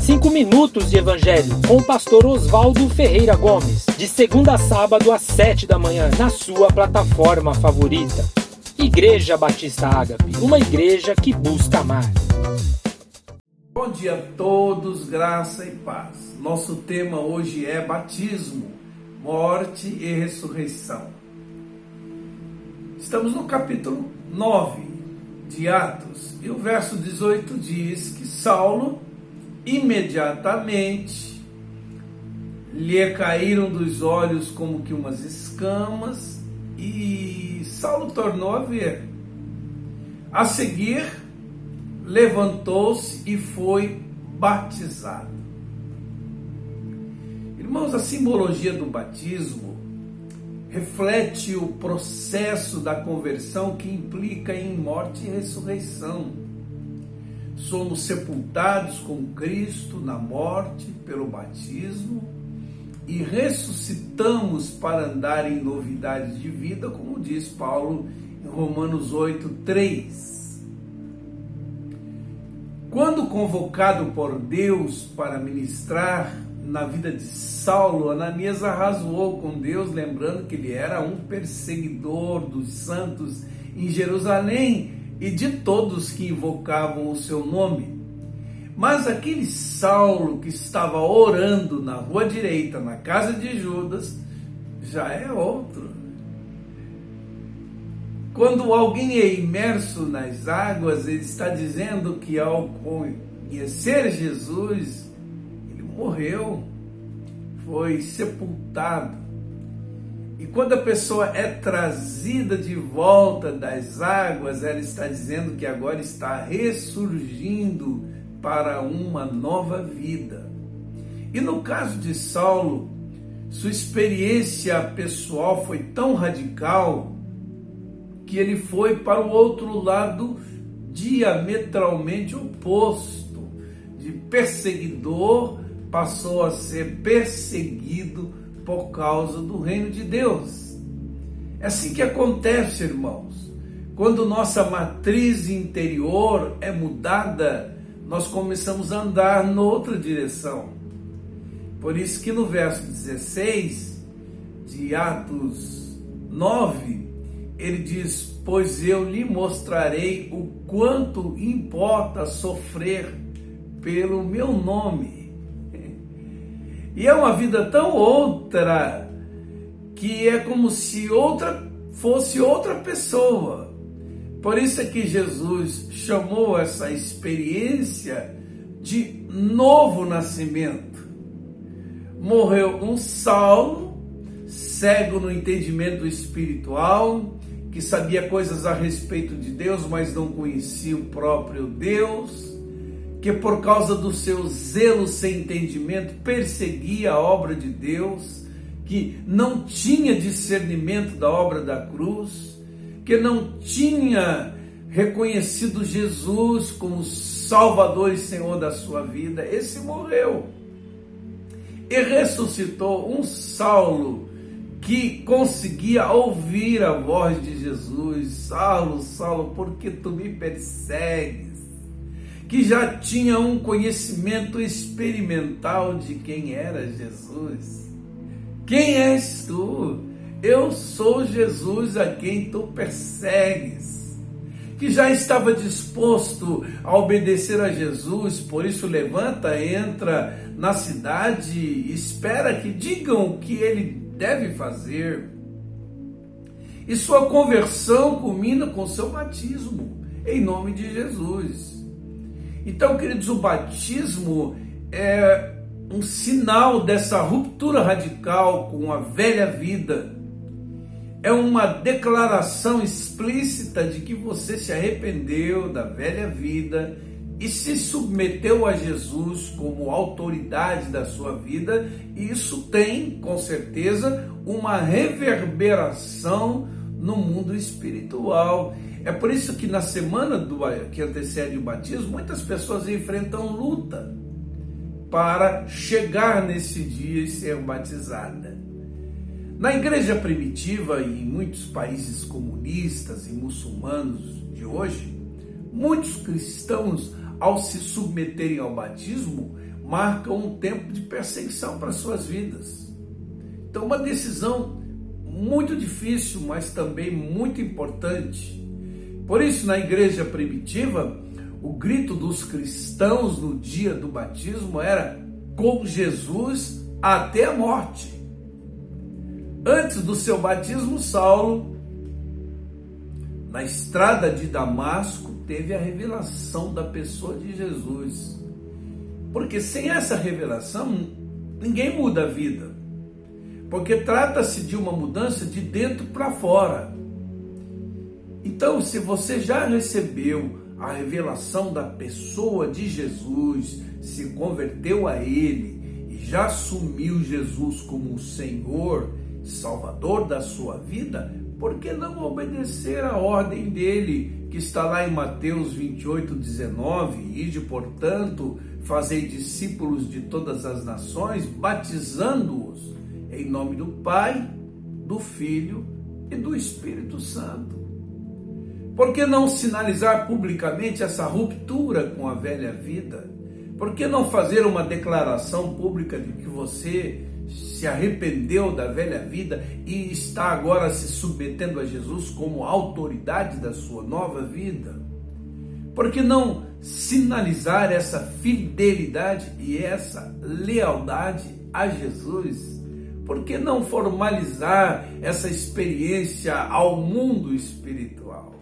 Cinco minutos de Evangelho com o pastor Oswaldo Ferreira Gomes, de segunda a sábado às sete da manhã, na sua plataforma favorita. Igreja Batista Ágape, uma igreja que busca amar. Bom dia a todos, graça e paz. Nosso tema hoje é batismo, morte e ressurreição. Estamos no capítulo 9 de Atos e o verso 18 diz que Saulo imediatamente lhe caíram dos olhos como que umas escamas e Saulo tornou a ver. A seguir, levantou-se e foi batizado. Irmãos, a simbologia do batismo reflete o processo da conversão que implica em morte e ressurreição. Somos sepultados com Cristo na morte pelo batismo e ressuscitamos para andar em novidades de vida, como diz Paulo em Romanos 8, 3. Quando convocado por Deus para ministrar na vida de Saulo, Ananias arrasou com Deus, lembrando que ele era um perseguidor dos santos em Jerusalém e de todos que invocavam o seu nome. Mas aquele Saulo que estava orando na rua direita, na casa de Judas, já é outro. Quando alguém é imerso nas águas, ele está dizendo que ao conhecer Jesus, morreu, foi sepultado. E quando a pessoa é trazida de volta das águas, ela está dizendo que agora está ressurgindo para uma nova vida. E no caso de Saulo, sua experiência pessoal foi tão radical que ele foi para o outro lado diametralmente oposto. De perseguidor passou a ser perseguido por causa do reino de Deus. É assim que acontece, irmãos. Quando nossa matriz interior é mudada, nós começamos a andar noutra direção. Por isso que no verso 16 de Atos 9, ele diz: Pois eu lhe mostrarei o quanto importa sofrer pelo meu nome. E é uma vida tão outra que é como se outra fosse outra pessoa. Por isso é que Jesus chamou essa experiência de novo nascimento. Morreu um Saulo, cego no entendimento espiritual, que sabia coisas a respeito de Deus, mas não conhecia o próprio Deus, que por causa do seu zelo sem entendimento perseguia a obra de Deus, que não tinha discernimento da obra da cruz que não tinha reconhecido Jesus como Salvador e Senhor da sua vida, esse morreu. E ressuscitou um Saulo que conseguia ouvir a voz de Jesus: Saulo, Saulo, por que tu me persegues? Que já tinha um conhecimento experimental de quem era Jesus. Quem és tu? Eu sou Jesus a quem tu persegues. Que já estava disposto a obedecer a Jesus, por isso levanta, entra na cidade, espera que digam o que ele deve fazer. E sua conversão culmina com seu batismo, em nome de Jesus. Então, queridos, o batismo é um sinal dessa ruptura radical com a velha vida é uma declaração explícita de que você se arrependeu da velha vida e se submeteu a Jesus como autoridade da sua vida, e isso tem, com certeza, uma reverberação no mundo espiritual. É por isso que na semana do, que antecede o batismo, muitas pessoas enfrentam luta para chegar nesse dia e ser batizada. Na igreja primitiva e em muitos países comunistas e muçulmanos de hoje, muitos cristãos ao se submeterem ao batismo, marcam um tempo de perseguição para suas vidas. Então, uma decisão muito difícil, mas também muito importante. Por isso, na igreja primitiva, o grito dos cristãos no dia do batismo era com Jesus até a morte. Antes do seu batismo, Saulo, na estrada de Damasco, teve a revelação da pessoa de Jesus. Porque sem essa revelação, ninguém muda a vida. Porque trata-se de uma mudança de dentro para fora. Então, se você já recebeu a revelação da pessoa de Jesus, se converteu a Ele e já assumiu Jesus como o Senhor, Salvador da sua vida, por que não obedecer a ordem dele, que está lá em Mateus 28, 19? Ide, portanto, fazei discípulos de todas as nações, batizando-os em nome do Pai, do Filho e do Espírito Santo. Por que não sinalizar publicamente essa ruptura com a velha vida? Por que não fazer uma declaração pública de que você se arrependeu da velha vida e está agora se submetendo a Jesus como autoridade da sua nova vida? Por que não sinalizar essa fidelidade e essa lealdade a Jesus? Por que não formalizar essa experiência ao mundo espiritual?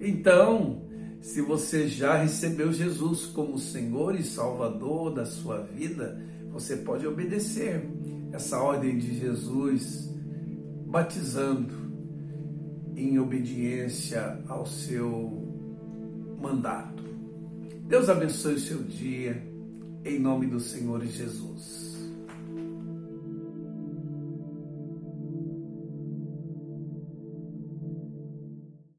Então, se você já recebeu Jesus como Senhor e Salvador da sua vida, você pode obedecer essa ordem de Jesus, batizando em obediência ao seu mandato. Deus abençoe o seu dia, em nome do Senhor Jesus.